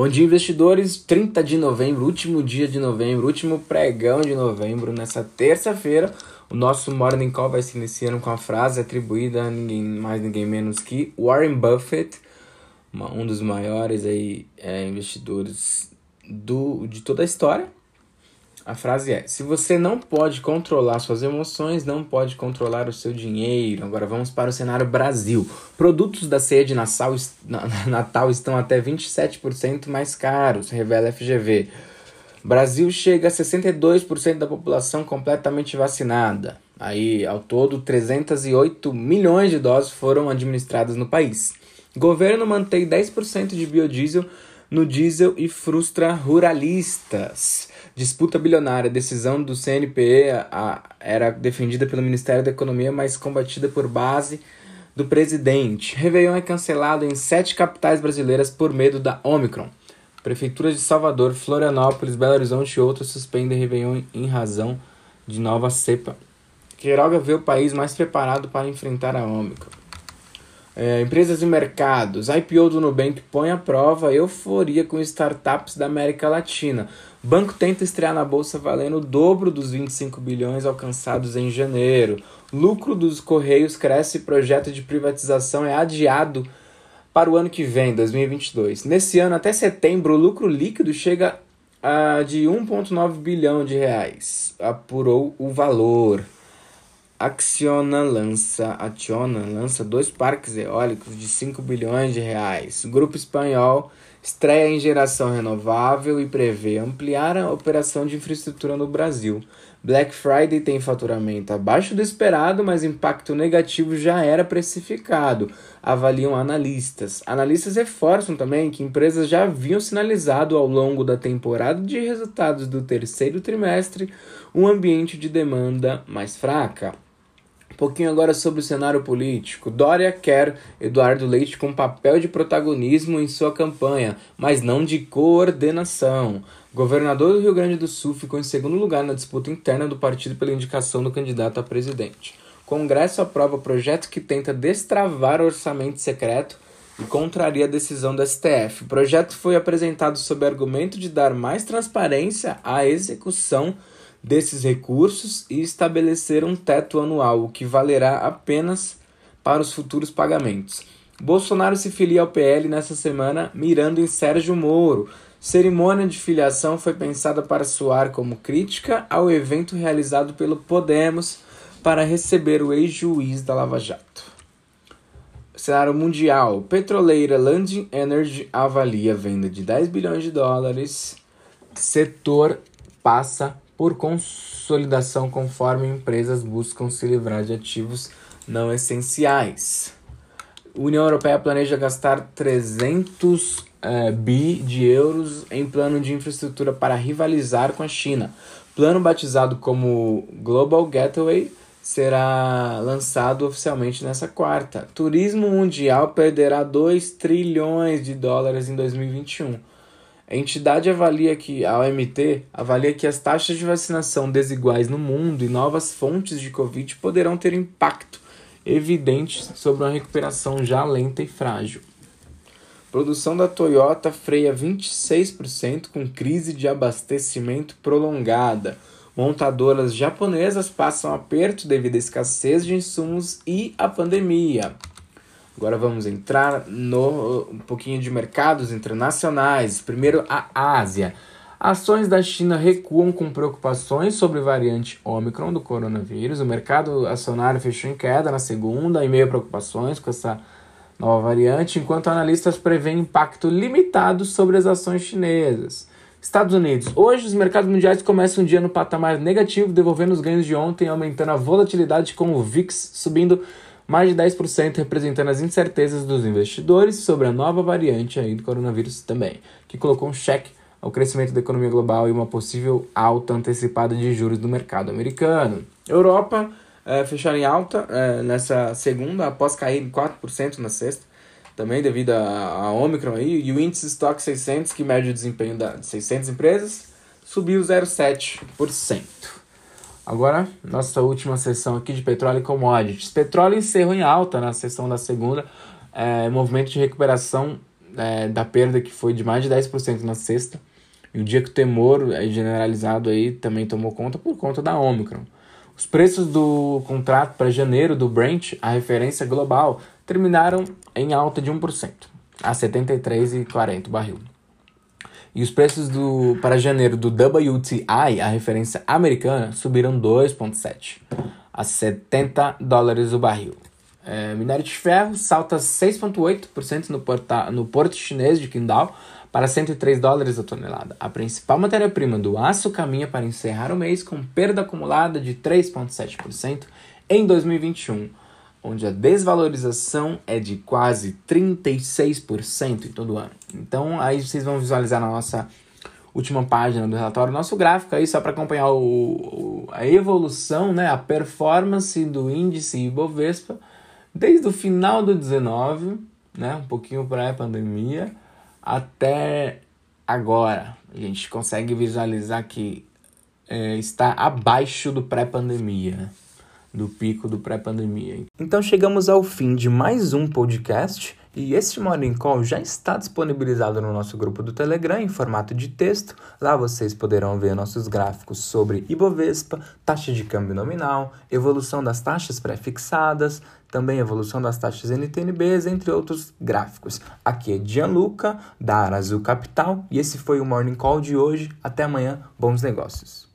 Bom dia, investidores. 30 de novembro, último dia de novembro, último pregão de novembro. Nessa terça-feira, o nosso Morning Call vai se iniciando com a frase atribuída a ninguém mais, ninguém menos que Warren Buffett, um dos maiores aí, é, investidores do, de toda a história. A frase é: Se você não pode controlar suas emoções, não pode controlar o seu dinheiro. Agora vamos para o cenário Brasil. Produtos da ceia de Natal, Natal estão até 27% mais caros, revela FGV. Brasil chega a 62% da população completamente vacinada. Aí, ao todo, 308 milhões de doses foram administradas no país. Governo mantém 10% de biodiesel no diesel e frustra ruralistas. Disputa bilionária. Decisão do CNPE a, era defendida pelo Ministério da Economia, mas combatida por base do presidente. Réveillon é cancelado em sete capitais brasileiras por medo da Omicron. Prefeituras de Salvador, Florianópolis, Belo Horizonte e outras suspendem Réveillon em razão de nova cepa. Queiroga vê o país mais preparado para enfrentar a Omicron. É, empresas e mercados. IPO do Nubank põe à prova euforia com startups da América Latina. Banco tenta estrear na bolsa valendo o dobro dos 25 bilhões alcançados em janeiro. Lucro dos Correios cresce e projeto de privatização é adiado para o ano que vem, 2022. Nesse ano, até setembro, o lucro líquido chega a de 1,9 bilhão de reais. Apurou o valor. Acciona lança, Acciona lança dois parques eólicos de 5 bilhões de reais. O grupo espanhol estreia em geração renovável e prevê ampliar a operação de infraestrutura no Brasil. Black Friday tem faturamento abaixo do esperado, mas impacto negativo já era precificado, avaliam analistas. Analistas reforçam também que empresas já haviam sinalizado ao longo da temporada de resultados do terceiro trimestre um ambiente de demanda mais fraca pouquinho agora sobre o cenário político. Dória quer Eduardo Leite com papel de protagonismo em sua campanha, mas não de coordenação. Governador do Rio Grande do Sul ficou em segundo lugar na disputa interna do partido pela indicação do candidato a presidente. Congresso aprova projeto que tenta destravar o orçamento secreto e contraria a decisão do STF. O projeto foi apresentado sob argumento de dar mais transparência à execução desses recursos e estabelecer um teto anual, o que valerá apenas para os futuros pagamentos. Bolsonaro se filia ao PL nessa semana, mirando em Sérgio Moro. Cerimônia de filiação foi pensada para soar como crítica ao evento realizado pelo Podemos para receber o ex-juiz da Lava Jato. Cenário mundial: Petroleira Landing Energy avalia venda de 10 bilhões de dólares. Setor passa por consolidação conforme empresas buscam se livrar de ativos não essenciais. A União Europeia planeja gastar 300 é, bi de euros em plano de infraestrutura para rivalizar com a China. Plano batizado como Global Gateway será lançado oficialmente nessa quarta. Turismo mundial perderá 2 trilhões de dólares em 2021. A entidade avalia que, a OMT, avalia que as taxas de vacinação desiguais no mundo e novas fontes de Covid poderão ter impacto evidente sobre uma recuperação já lenta e frágil. Produção da Toyota freia 26% com crise de abastecimento prolongada. Montadoras japonesas passam aperto devido à escassez de insumos e à pandemia. Agora vamos entrar no um pouquinho de mercados internacionais. Primeiro, a Ásia. Ações da China recuam com preocupações sobre variante Omicron do coronavírus. O mercado acionário fechou em queda na segunda, em meio a preocupações com essa nova variante, enquanto analistas prevêem impacto limitado sobre as ações chinesas. Estados Unidos. Hoje, os mercados mundiais começam um dia no patamar negativo, devolvendo os ganhos de ontem, aumentando a volatilidade com o VIX subindo mais de 10% representando as incertezas dos investidores sobre a nova variante aí do coronavírus também, que colocou um cheque ao crescimento da economia global e uma possível alta antecipada de juros do mercado americano. Europa é, fecharam em alta é, nessa segunda, após cair 4% na sexta, também devido a, Omicron aí, e o índice Stock 600, que mede o desempenho de 600 empresas, subiu 0,7%. Agora, nossa última sessão aqui de petróleo e commodities. Petróleo encerrou em alta na sessão da segunda, é, movimento de recuperação é, da perda que foi de mais de 10% na sexta. E o dia que o temor é generalizado aí também tomou conta por conta da Omicron. Os preços do contrato para janeiro do Brent, a referência global, terminaram em alta de 1%, a 73,40 o barril. E os preços do, para janeiro do WTI, a referência americana, subiram 2,7% a 70 dólares o barril. É, minério de ferro salta 6,8% no, no porto chinês de Qingdao para 103 dólares a tonelada. A principal matéria-prima do aço caminha para encerrar o mês com perda acumulada de 3,7% em 2021, onde a desvalorização é de quase 36% em todo ano. Então aí vocês vão visualizar na nossa última página do relatório, nosso gráfico aí só para acompanhar o, o, a evolução, né, a performance do índice Ibovespa desde o final do 19, né, um pouquinho pré-pandemia, até agora. A gente consegue visualizar que é, está abaixo do pré-pandemia, do pico do pré-pandemia. Então chegamos ao fim de mais um podcast. E este Morning Call já está disponibilizado no nosso grupo do Telegram em formato de texto. Lá vocês poderão ver nossos gráficos sobre Ibovespa, taxa de câmbio nominal, evolução das taxas pré-fixadas, também evolução das taxas NTNBs, entre outros gráficos. Aqui é Gianluca, da Arazu Capital, e esse foi o Morning Call de hoje. Até amanhã, bons negócios.